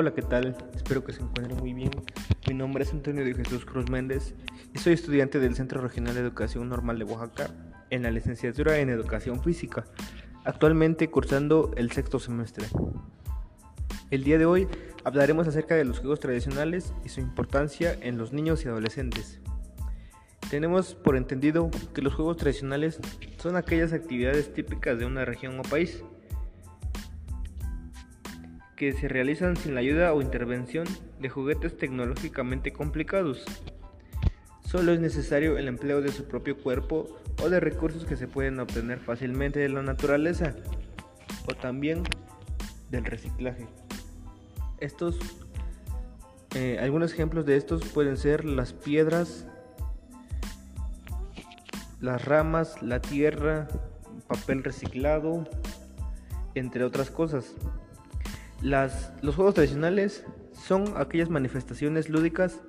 Hola, ¿qué tal? Espero que se encuentren muy bien. Mi nombre es Antonio de Jesús Cruz Méndez y soy estudiante del Centro Regional de Educación Normal de Oaxaca en la licenciatura en Educación Física, actualmente cursando el sexto semestre. El día de hoy hablaremos acerca de los juegos tradicionales y su importancia en los niños y adolescentes. Tenemos por entendido que los juegos tradicionales son aquellas actividades típicas de una región o país que se realizan sin la ayuda o intervención de juguetes tecnológicamente complicados. Solo es necesario el empleo de su propio cuerpo o de recursos que se pueden obtener fácilmente de la naturaleza o también del reciclaje. Estos, eh, algunos ejemplos de estos pueden ser las piedras, las ramas, la tierra, papel reciclado, entre otras cosas los juegos tradicionales son aquellas manifestaciones lúdicas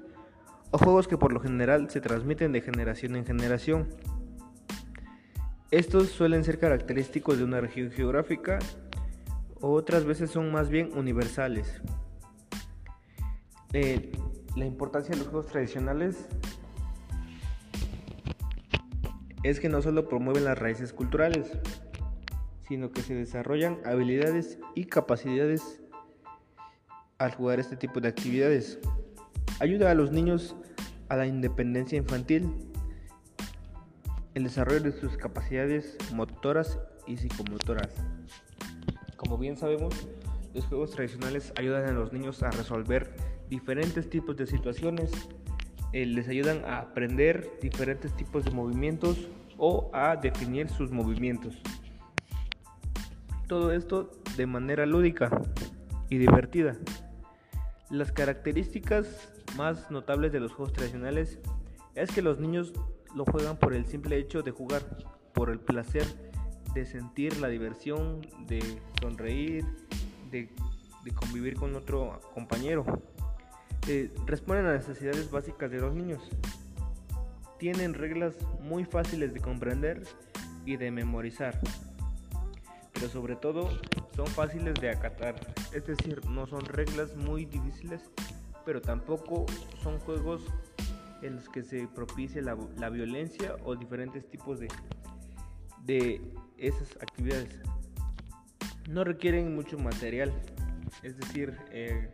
o juegos que por lo general se transmiten de generación en generación. Estos suelen ser característicos de una región geográfica o otras veces son más bien universales. Eh, la importancia de los juegos tradicionales es que no solo promueven las raíces culturales, sino que se desarrollan habilidades y capacidades al jugar este tipo de actividades. Ayuda a los niños a la independencia infantil, el desarrollo de sus capacidades motoras y psicomotoras. Como bien sabemos, los juegos tradicionales ayudan a los niños a resolver diferentes tipos de situaciones, eh, les ayudan a aprender diferentes tipos de movimientos o a definir sus movimientos. Todo esto de manera lúdica y divertida. Las características más notables de los juegos tradicionales es que los niños lo juegan por el simple hecho de jugar, por el placer de sentir la diversión, de sonreír, de, convivir con otro compañero. Eh, responden a necesidades básicas de los niños. Tienen reglas muy fáciles de comprender y de memorizar pero sobre todo son fáciles de acatar. Es decir, no son reglas muy difíciles, pero tampoco son juegos en los que se propicie la, violencia o diferentes tipos de, esas actividades. No requieren mucho material, es decir, eh,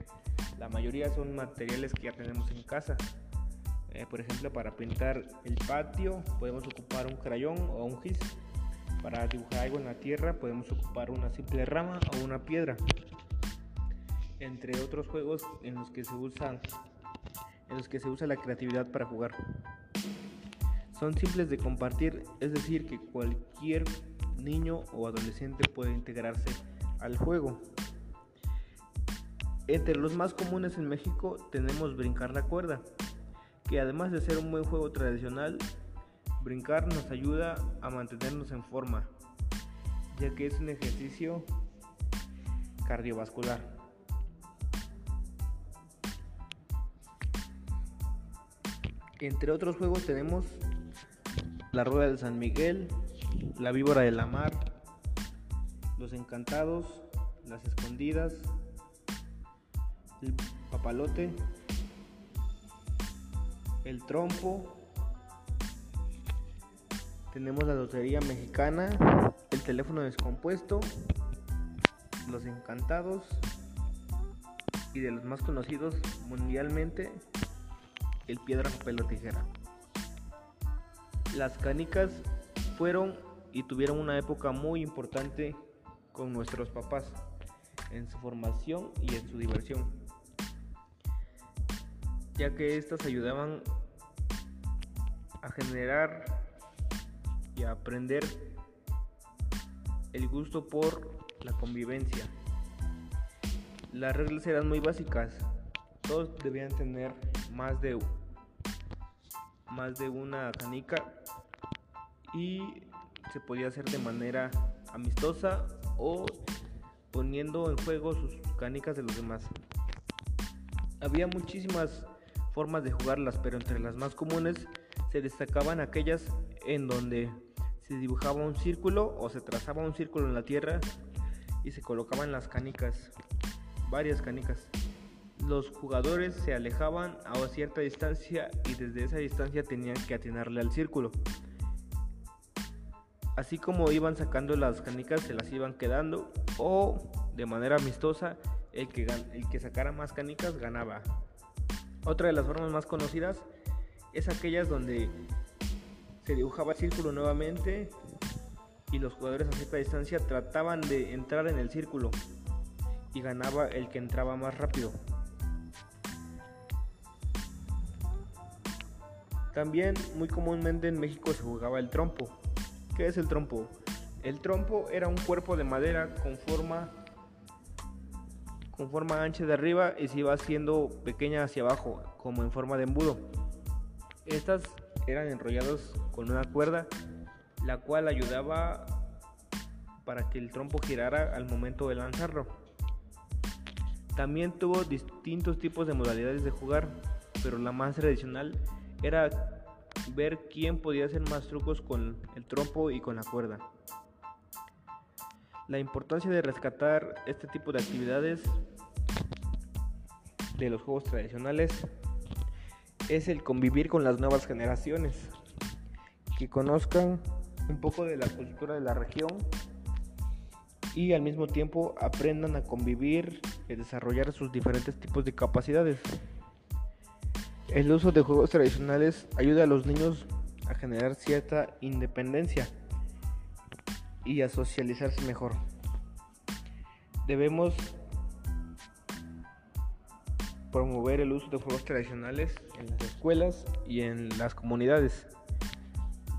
la mayoría son materiales que ya tenemos en casa. Eh, por ejemplo, para pintar el patio podemos ocupar un crayón o un gis para dibujar algo en la tierra podemos ocupar una simple rama o una piedra. Entre otros juegos en los que se usan en los que se usa la creatividad para jugar. Son simples de compartir, es decir, que cualquier niño o adolescente puede integrarse al juego. Entre los más comunes en México tenemos brincar la cuerda, que además de ser un buen juego tradicional, Brincar nos ayuda a mantenernos en forma, ya que es un ejercicio cardiovascular. Entre otros juegos tenemos la rueda de San Miguel, la víbora de la mar, los encantados, las escondidas, el papalote, el trompo, tenemos la Lotería Mexicana, el teléfono descompuesto, los encantados y de los más conocidos mundialmente, el piedra, papel o tijera. Las canicas fueron y tuvieron una época muy importante con nuestros papás en su formación y en su diversión, ya que estas ayudaban a generar y aprender el gusto por la convivencia. Las reglas eran muy básicas. Todos debían tener más de más de una canica y se podía hacer de manera amistosa o poniendo en juego sus canicas de los demás. Había muchísimas formas de jugarlas, pero entre las más comunes se destacaban aquellas en donde se dibujaba un círculo o se trazaba un círculo en la tierra y se colocaban las canicas, varias canicas, los jugadores se alejaban a cierta distancia y desde esa distancia tenían que atinarle al círculo. Así como iban sacando las canicas, se las iban quedando o de manera amistosa el que, el que sacara más canicas ganaba. Otra de las formas más conocidas es aquellas donde se dibujaba el círculo nuevamente y los jugadores a cierta distancia trataban de entrar en el círculo y ganaba el que entraba más rápido. También muy comúnmente en México se jugaba el trompo. ¿Qué es el trompo? El trompo era un cuerpo de madera con forma con forma ancha de arriba y se iba haciendo pequeña hacia abajo, como en forma de embudo. Estas eran enrollados con una cuerda, la cual ayudaba para que el trompo girara al momento de lanzarlo. También tuvo distintos tipos de modalidades de jugar, pero la más tradicional era ver quién podía hacer más trucos con el trompo y con la cuerda. La importancia de rescatar este tipo de actividades de los juegos tradicionales es el convivir con las nuevas generaciones, que conozcan un poco de la cultura de la región y al mismo tiempo aprendan a convivir y desarrollar sus diferentes tipos de capacidades. El uso de juegos tradicionales ayuda a los niños a generar cierta independencia y a socializarse mejor. Debemos promover el uso de juegos tradicionales en las escuelas y en las comunidades,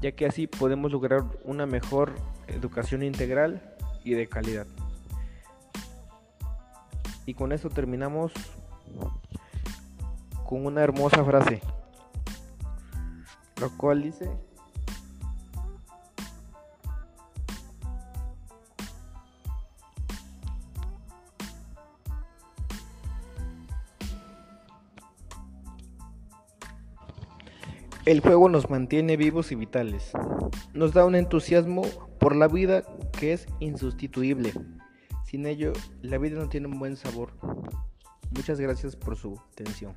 ya que así podemos lograr una mejor educación integral y de calidad. Y con esto terminamos con una hermosa frase, lo cual dice, El juego nos mantiene vivos y vitales. Nos da un entusiasmo por la vida que es insustituible. Sin ello, la vida no tiene un buen sabor. Muchas gracias por su atención.